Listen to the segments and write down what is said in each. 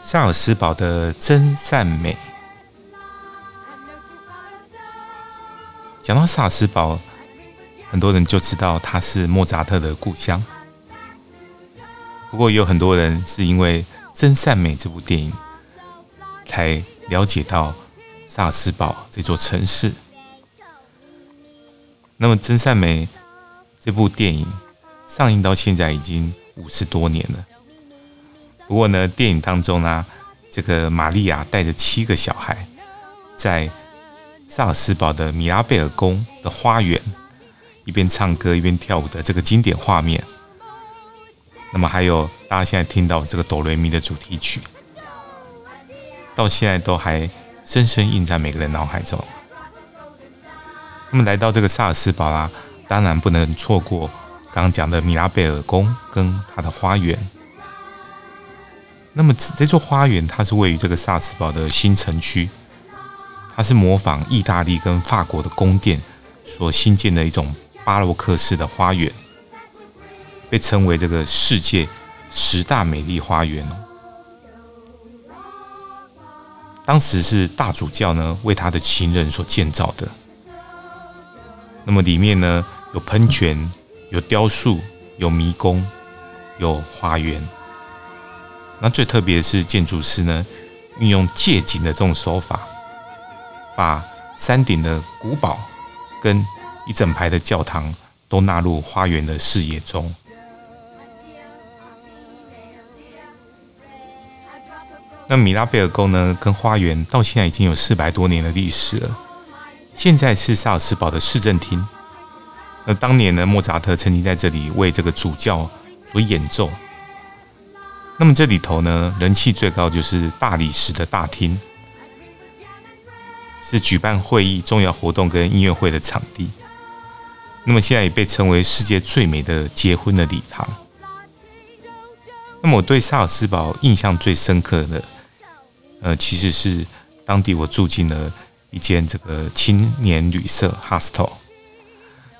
萨尔斯堡的真善美。讲到萨尔斯堡，很多人就知道它是莫扎特的故乡。不过，也有很多人是因为《真善美》这部电影，才了解到萨尔斯堡这座城市。那么，《真善美》这部电影上映到现在已经五十多年了。不过呢，电影当中呢，这个玛利亚带着七个小孩，在萨尔斯堡的米拉贝尔宫的花园，一边唱歌一边跳舞的这个经典画面。那么还有大家现在听到这个哆来咪的主题曲，到现在都还深深印在每个人脑海中。那么来到这个萨尔斯堡啦，当然不能错过刚刚讲的米拉贝尔宫跟它的花园。那么这座花园它是位于这个萨尔斯堡的新城区，它是模仿意大利跟法国的宫殿所新建的一种巴洛克式的花园。被称为这个世界十大美丽花园。当时是大主教呢为他的情人所建造的。那么里面呢有喷泉、有雕塑、有迷宫、有花园。那最特别的是建筑师呢运用借景的这种手法，把山顶的古堡跟一整排的教堂都纳入花园的视野中。那米拉贝尔宫呢，跟花园到现在已经有四百多年的历史了。现在是萨尔斯堡的市政厅。那当年呢，莫扎特曾经在这里为这个主教所演奏。那么这里头呢，人气最高就是大理石的大厅，是举办会议、重要活动跟音乐会的场地。那么现在也被称为世界最美的结婚的礼堂。那么我对萨尔斯堡印象最深刻的。呃，其实是当地我住进了一间这个青年旅社 hostel。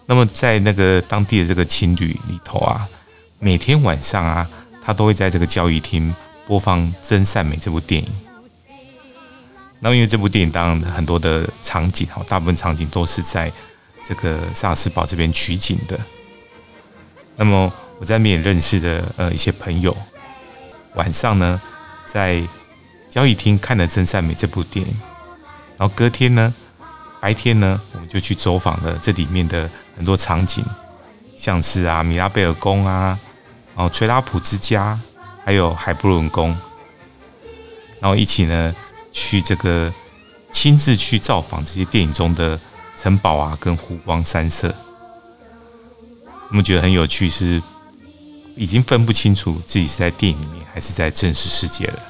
那么在那个当地的这个青旅里头啊，每天晚上啊，他都会在这个交谊厅播放《真善美》这部电影。那因为这部电影当然很多的场景哈，大部分场景都是在这个萨斯堡这边取景的。那么我在那边也认识的呃一些朋友，晚上呢在。交易厅看了《真善美》这部电影，然后隔天呢，白天呢，我们就去走访了这里面的很多场景，像是啊米拉贝尔宫啊，然后崔拉普之家，还有海布伦宫，然后一起呢去这个亲自去造访这些电影中的城堡啊，跟湖光山色，我们觉得很有趣，是已经分不清楚自己是在电影里面还是在真实世界了。